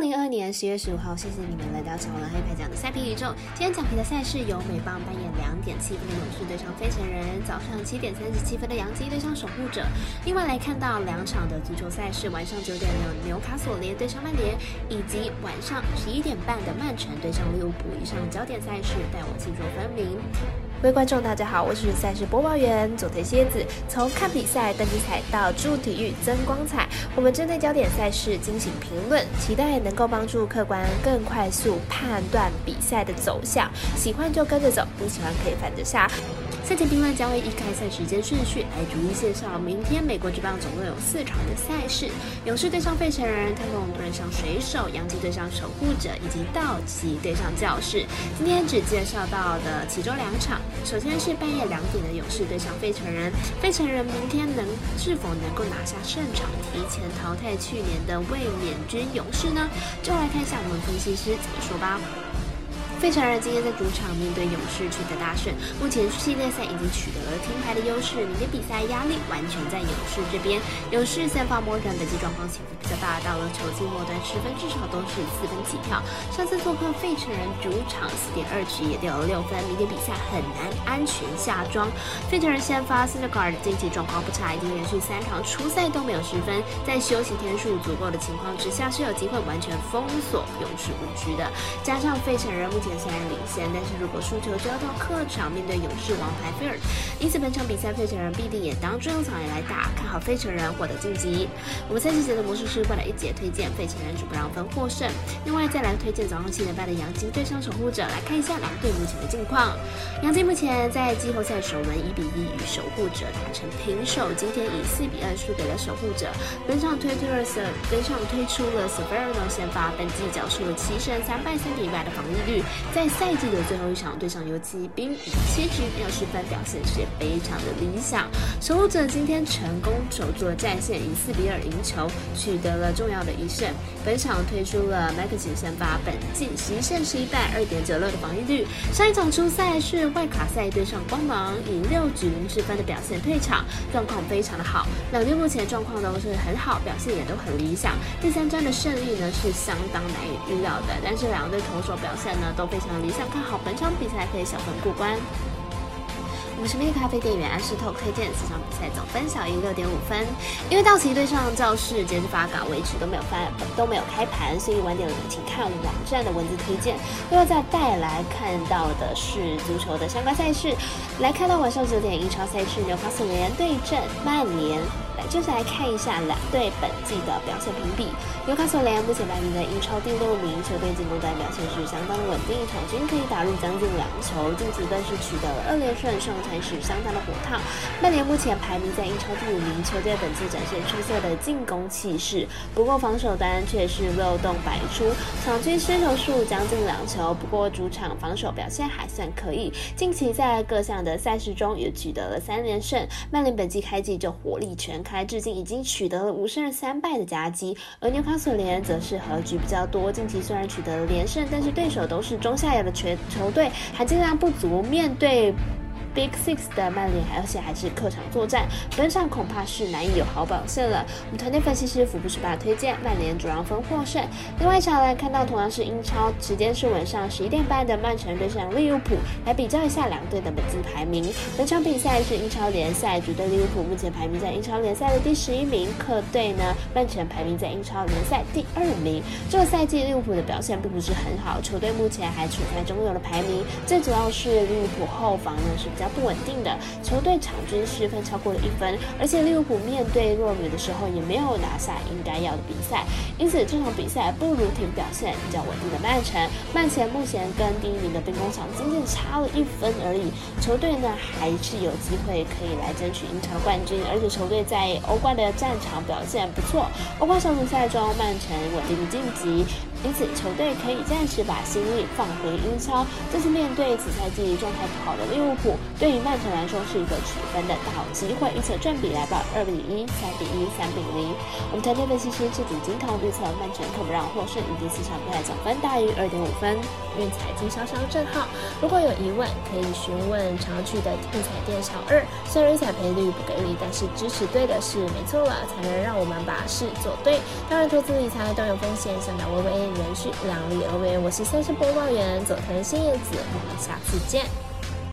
二零二年十月十五号，谢谢你们来到超人黑牌奖的赛评宇宙。今天奖评的赛事由美棒扮演两点七分的勇士对上费城人，早上七点三十七分的杨基对上守护者。另外来看到两场的足球赛事，晚上九点有纽卡索联对上曼联，以及晚上十一点半的曼城对上利物浦。以上焦点赛事带我清楚分明。各位观众，大家好，我是赛事播报员佐藤蝎子。从看比赛、登比彩到助体育增光彩，我们针对焦点赛事进行评论，期待能够帮助客观更快速判断比赛的走向。喜欢就跟着走，不喜欢可以反着下。赛前评论将会依开赛时间顺序来逐一介绍。明天美国职棒总共有四场的赛事：勇士对上费城人，太空对上水手，洋基对上守护者，以及道奇对上教士。今天只介绍到的其中两场。首先是半夜两点的勇士对上费城人，费城人明天能是否能够拿下胜场，提前淘汰去年的卫冕军勇士呢？就来看一下我们分析师怎么说吧。费城人今天在主场面对勇士取得大胜，目前系列赛已经取得了听牌的优势，明天比赛压力完全在勇士这边。勇士先发摩根本季状况起伏比较大，到了球季末段十分至少都是四分起跳。上次做客费城人主场四点二局也掉了六分，明天比赛很难安全下庄。费城人先发 c e n t e g a r d 近期状况不差，已经连续三场初赛都没有失分，在休息天数足够的情况之下，是有机会完全封锁勇士五局的。加上费城人目前虽然领先，但是如果输球就要到客场面对勇士王牌菲尔。因此本场比赛费城人必定也当重要场来打，看好费城人获得晋级。我们赛季节的魔术师过来一节推荐费城人主不让分获胜。另外再来推荐早上七点半的杨金对上守护者，来看一下两队目前的近况。杨金目前在季后赛首轮一比一与守护者打成平手，今天以四比二输给了守护者。本场推出了本场推出了 Severino 先发，本季缴出了七胜三败三比一败的防御率。在赛季的最后一场对上游骑兵，以七局没有失分，表现是非常的理想。守护者今天成功守住了战线，以四比二赢球，取得了重要的一胜。本场推出了麦克奇先发，本季十一胜十一败，二点九六的防御率。上一场初赛是外卡赛对上光芒，以六局零失分的表现退场，状况非常的好。两队目前状况都是很好，表现也都很理想。第三战的胜利呢是相当难以预料的，但是两队投手表现呢都。非常理想，看好本场比赛可以小分过关。我们是蜜咖啡店员安石头推荐这场比赛总分小于六点五分。因为道奇对上教室，截至发稿为止都没有发都没有开盘，所以晚点请看网站的文字推荐。又要再带来看到的是足球的相关赛事，来看到晚上九点英超赛事纽卡斯联对阵曼联。来，就是来看一下两队本季的表现评比。纽卡索联目前排名在英超第六名，球队进攻端表现是相当稳定，场均可以打入将近两球，近期更是取得了二连胜，上还是相当的火烫。曼联目前排名在英超第五名，球队本季展现出色的进攻气势，不过防守端却是漏洞百出，场均失球数将近两球。不过主场防守表现还算可以，近期在各项的赛事中也取得了三连胜。曼联本季开季就火力全开。至今已经取得了五胜三败的佳绩，而纽卡索联则是和局比较多，近期虽然取得了连胜，但是对手都是中下游的球球队，含金量不足，面对。Big Six 的曼联，而且还是客场作战，本场恐怕是难以有好表现了。我们团队分析师福布斯巴推荐曼联主让分获胜。另外一场来看到同样是英超，时间是晚上十一点半的曼城对上利物浦，来比较一下两队的本次排名。本场比赛是英超联赛，主队利物浦目前排名在英超联赛的第十一名，客队呢曼城排名在英超联赛第二名。这个赛季利物浦的表现并不是很好，球队目前还处在中游的排名，最主要是利物浦后防呢是。比较不稳定的球队场均失分超过了一分，而且利物浦面对弱旅的时候也没有拿下应该要的比赛，因此这场比赛不如挺表现比较稳定的曼城。曼城目前跟第一名的兵工厂仅仅差了一分而已，球队呢还是有机会可以来争取英超冠军，而且球队在欧冠的战场表现不错，欧冠小组赛中曼城稳定的晋级。因此，球队可以暂时把心力放回英超。这次面对此赛季状态不好的利物浦，对于曼城来说是一个取分的大好机会，预测正比来到二比一、三比一、三比零。我们团队分析师是主金童预测曼城客不让获胜，以及四场比赛总分大于二点五分。运彩经销商正浩，如果有疑问可以询问常去的运彩店小二。虽然运彩赔率不给力，但是支持对的是没错了，才能让我们把事做对。当然，投资理财都有风险，想打微微延续量力而为。我是赛事播报员佐藤新叶子，我们下次见。